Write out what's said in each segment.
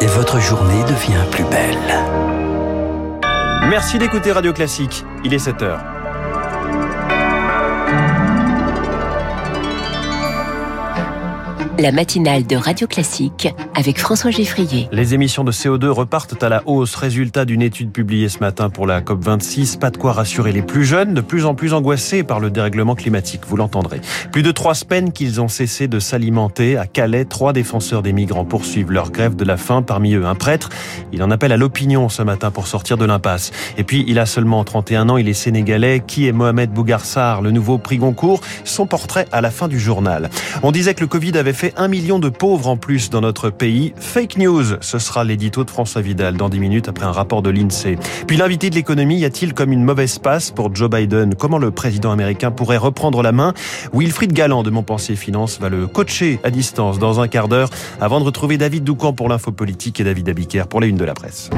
Et votre journée devient plus belle. Merci d'écouter Radio Classique. Il est 7 heures. La matinale de Radio Classique avec François Geffrier. Les émissions de CO2 repartent à la hausse. Résultat d'une étude publiée ce matin pour la COP26. Pas de quoi rassurer les plus jeunes, de plus en plus angoissés par le dérèglement climatique. Vous l'entendrez. Plus de trois semaines qu'ils ont cessé de s'alimenter. À Calais, trois défenseurs des migrants poursuivent leur grève de la faim. Parmi eux, un prêtre. Il en appelle à l'opinion ce matin pour sortir de l'impasse. Et puis, il a seulement 31 ans. Il est sénégalais. Qui est Mohamed Bougarsar, le nouveau prix Goncourt? Son portrait à la fin du journal. On disait que le Covid avait fait un million de pauvres en plus dans notre pays. Fake news, ce sera l'édito de François Vidal dans 10 minutes après un rapport de l'INSEE. Puis l'invité de l'économie, y a-t-il comme une mauvaise passe pour Joe Biden? Comment le président américain pourrait reprendre la main? Wilfried Galland de Montpensier Finance va le coacher à distance dans un quart d'heure avant de retrouver David Doucan pour l'info politique et David Abiker pour la une de la presse.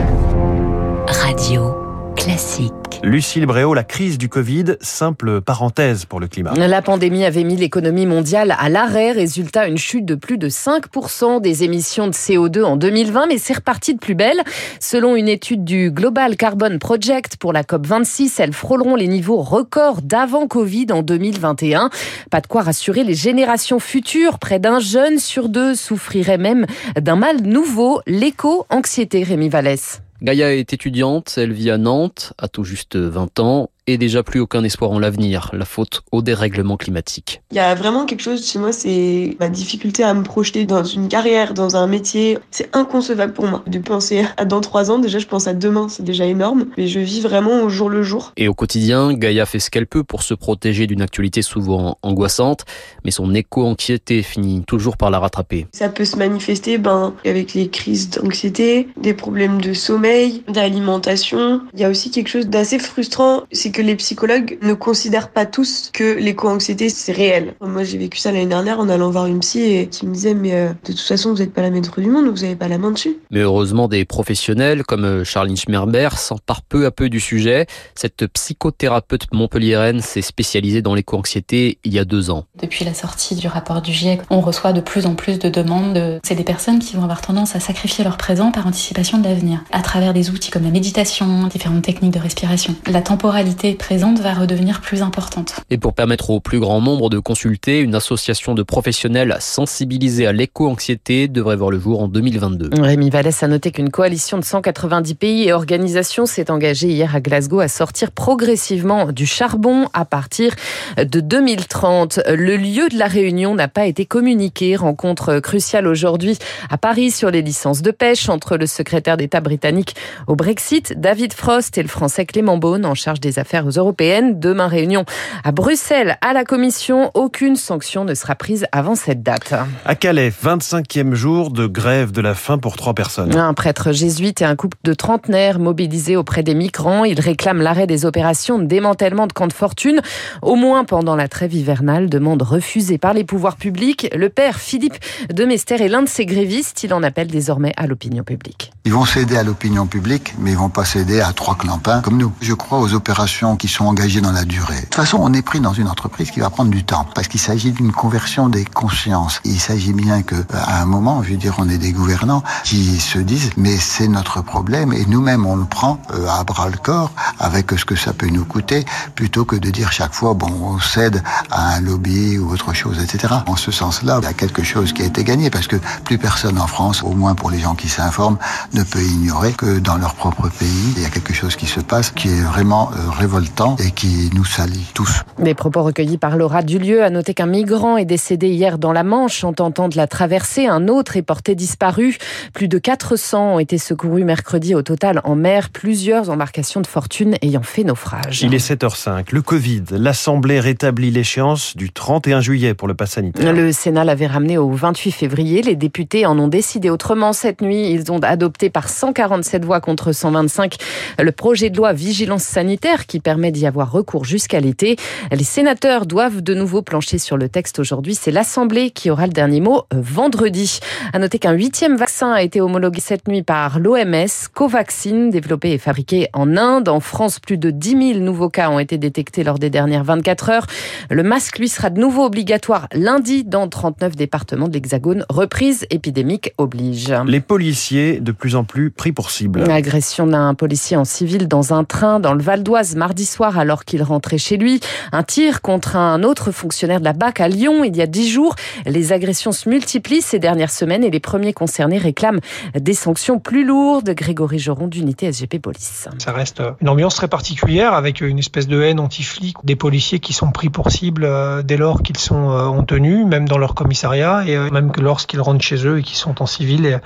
Radio classique. Lucille Bréau, la crise du Covid, simple parenthèse pour le climat. La pandémie avait mis l'économie mondiale à l'arrêt. Résultat, une chute de plus de 5% des émissions de CO2 en 2020, mais c'est reparti de plus belle. Selon une étude du Global Carbon Project pour la COP26, elles frôleront les niveaux records d'avant Covid en 2021. Pas de quoi rassurer les générations futures. Près d'un jeune sur deux souffrirait même d'un mal nouveau, l'éco-anxiété, Rémi Vallès. Gaïa est étudiante, elle vit à Nantes, a tout juste 20 ans, et déjà plus aucun espoir en l'avenir, la faute au dérèglement climatique. Il y a vraiment quelque chose chez moi, c'est ma difficulté à me projeter dans une carrière, dans un métier. C'est inconcevable pour moi de penser à dans trois ans. Déjà, je pense à demain, c'est déjà énorme, mais je vis vraiment au jour le jour. Et au quotidien, Gaïa fait ce qu'elle peut pour se protéger d'une actualité souvent angoissante, mais son éco-anxiété finit toujours par la rattraper. Ça peut se manifester ben, avec les crises d'anxiété, des problèmes de sommeil, d'alimentation. Il y a aussi quelque chose d'assez frustrant, c'est que les psychologues ne considèrent pas tous que l'éco-anxiété c'est réel. Moi j'ai vécu ça l'année dernière en allant voir une psy et qui me disait mais euh, de toute façon vous n'êtes pas la maître du monde, vous n'avez pas la main dessus. Mais heureusement des professionnels comme euh, Charline Schmerber s'emparent peu à peu du sujet. Cette psychothérapeute montpelliéraine s'est spécialisée dans l'éco-anxiété il y a deux ans. Depuis la sortie du rapport du GIEC, on reçoit de plus en plus de demandes. C'est des personnes qui vont avoir tendance à sacrifier leur présent par anticipation de l'avenir, à travers des outils comme la méditation, différentes techniques de respiration. La temporalité présente va redevenir plus importante. Et pour permettre au plus grand nombre de consulter, une association de professionnels sensibilisés à l'éco-anxiété devrait voir le jour en 2022. Rémi Vallès a noté qu'une coalition de 190 pays et organisations s'est engagée hier à Glasgow à sortir progressivement du charbon à partir de 2030. Le lieu de la réunion n'a pas été communiqué. Rencontre cruciale aujourd'hui à Paris sur les licences de pêche entre le secrétaire d'État britannique au Brexit, David Frost, et le français Clément Beaune en charge des affaires européennes. Demain, réunion à Bruxelles à la Commission. Aucune sanction ne sera prise avant cette date. À Calais, 25e jour de grève de la faim pour trois personnes. Un prêtre jésuite et un couple de trentenaires mobilisés auprès des migrants. Ils réclament l'arrêt des opérations de démantèlement de camps de fortune, au moins pendant la trêve hivernale. Demande refusée par les pouvoirs publics. Le père Philippe de Mester est l'un de ces grévistes. Il en appelle désormais à l'opinion publique. Ils vont céder à l'opinion publique, mais ils vont pas céder à trois clampins comme nous. Je crois aux opérations qui sont engagées dans la durée. De toute façon, on est pris dans une entreprise qui va prendre du temps, parce qu'il s'agit d'une conversion des consciences. Il s'agit bien que, à un moment, je veux dire, on est des gouvernants qui se disent, mais c'est notre problème, et nous-mêmes, on le prend euh, à bras le corps, avec ce que ça peut nous coûter, plutôt que de dire chaque fois, bon, on cède à un lobby ou autre chose, etc. En ce sens-là, il y a quelque chose qui a été gagné, parce que plus personne en France, au moins pour les gens qui s'informent, ne peut ignorer que dans leur propre pays, il y a quelque chose qui se passe qui est vraiment euh, révoltant et qui nous salit tous. Des propos recueillis par Laura Dulieu a noté qu'un migrant est décédé hier dans la Manche en tentant de la traverser. Un autre est porté disparu. Plus de 400 ont été secourus mercredi au total en mer. Plusieurs embarcations de fortune ayant fait naufrage. Il est 7h05. Le Covid. L'Assemblée rétablit l'échéance du 31 juillet pour le pass sanitaire. Le Sénat l'avait ramené au 28 février. Les députés en ont décidé autrement cette nuit. Ils ont adopté par 147 voix contre 125 le projet de loi vigilance sanitaire qui permet d'y avoir recours jusqu'à l'été. Les sénateurs doivent de nouveau plancher sur le texte aujourd'hui. C'est l'Assemblée qui aura le dernier mot euh, vendredi. À noter qu'un huitième vaccin a été homologué cette nuit par l'OMS, Covaxin, développé et fabriqué en Inde. En France, plus de 10 000 nouveaux cas ont été détectés lors des dernières 24 heures. Le masque, lui, sera de nouveau obligatoire lundi dans 39 départements de l'Hexagone. Reprise épidémique oblige. Les policiers de plus en plus pris pour cible. L'agression d'un policier en civil dans un train dans le Val d'Oise mardi soir alors qu'il rentrait chez lui. Un tir contre un autre fonctionnaire de la BAC à Lyon il y a dix jours. Les agressions se multiplient ces dernières semaines et les premiers concernés réclament des sanctions plus lourdes. Grégory Joron d'unité SGP Police. Ça reste une ambiance très particulière avec une espèce de haine anti-flic, des policiers qui sont pris pour cible euh, dès lors qu'ils sont euh, en tenue, même dans leur commissariat et euh, même que lorsqu'ils rentrent chez eux et qu'ils sont en civil.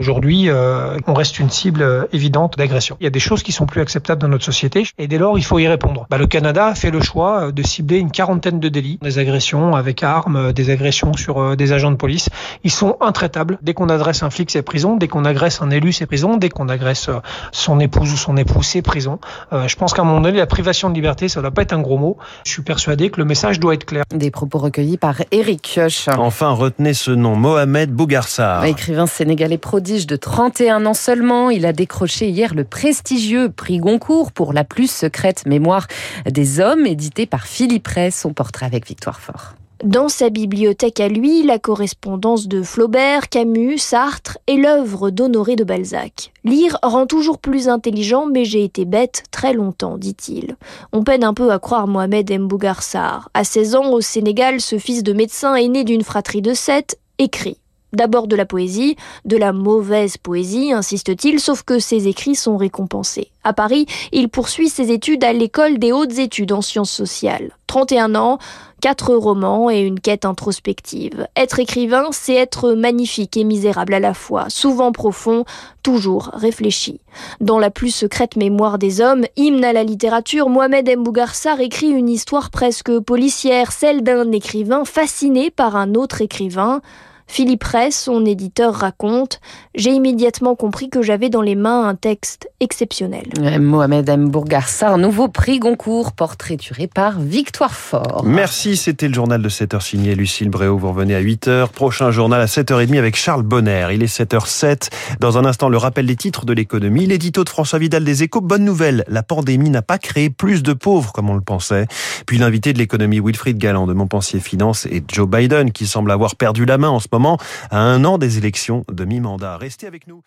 Aujourd'hui, on reste une cible évidente d'agression. Il y a des choses qui sont plus acceptables dans notre société et dès lors, il faut y répondre. Bah, le Canada a fait le choix de cibler une quarantaine de délits, des agressions avec armes, des agressions sur des agents de police. Ils sont intraitables. Dès qu'on adresse un flic, c'est prison. Dès qu'on agresse un élu, c'est prison. Dès qu'on agresse son épouse ou son époux, c'est prison. je pense qu'à un moment donné, la privation de liberté, ça ne doit pas être un gros mot. Je suis persuadé que le message doit être clair. Des propos recueillis par Eric Kioch. Enfin, retenez ce nom, Mohamed Bougarsar. Écrivain sénégalais prodige de 31 ans seulement, il a décroché hier le prestigieux prix Goncourt pour la plus secrète mémoire des hommes, édité par Philippe Ray, son portrait avec Victoire Fort. Dans sa bibliothèque à lui, la correspondance de Flaubert, Camus, Sartre et l'œuvre d'Honoré de Balzac. Lire rend toujours plus intelligent, mais j'ai été bête très longtemps, dit-il. On peine un peu à croire Mohamed Mbougarsar. À 16 ans, au Sénégal, ce fils de médecin aîné d'une fratrie de sept écrit. D'abord de la poésie, de la mauvaise poésie, insiste-t-il, sauf que ses écrits sont récompensés. À Paris, il poursuit ses études à l'école des hautes études en sciences sociales. 31 ans, quatre romans et une quête introspective. Être écrivain, c'est être magnifique et misérable à la fois, souvent profond, toujours réfléchi. Dans la plus secrète mémoire des hommes, hymne à la littérature, Mohamed Mbougarsar écrit une histoire presque policière, celle d'un écrivain fasciné par un autre écrivain. Philippe Ress, son éditeur, raconte J'ai immédiatement compris que j'avais dans les mains un texte exceptionnel. Mohamed M. Bourgarsar, nouveau prix Goncourt, portraituré par Victoire Fort. Merci, c'était le journal de 7h signé Lucille Bréau. Vous revenez à 8h. Prochain journal à 7h30 avec Charles Bonner. Il est 7h07. Dans un instant, le rappel des titres de l'économie. L'édito de François Vidal des Échos. Bonne nouvelle, la pandémie n'a pas créé plus de pauvres comme on le pensait. Puis l'invité de l'économie Wilfried Galland de Montpensier Finance et Joe Biden qui semble avoir perdu la main en ce moment à un an des élections de mi-mandat. Restez avec nous.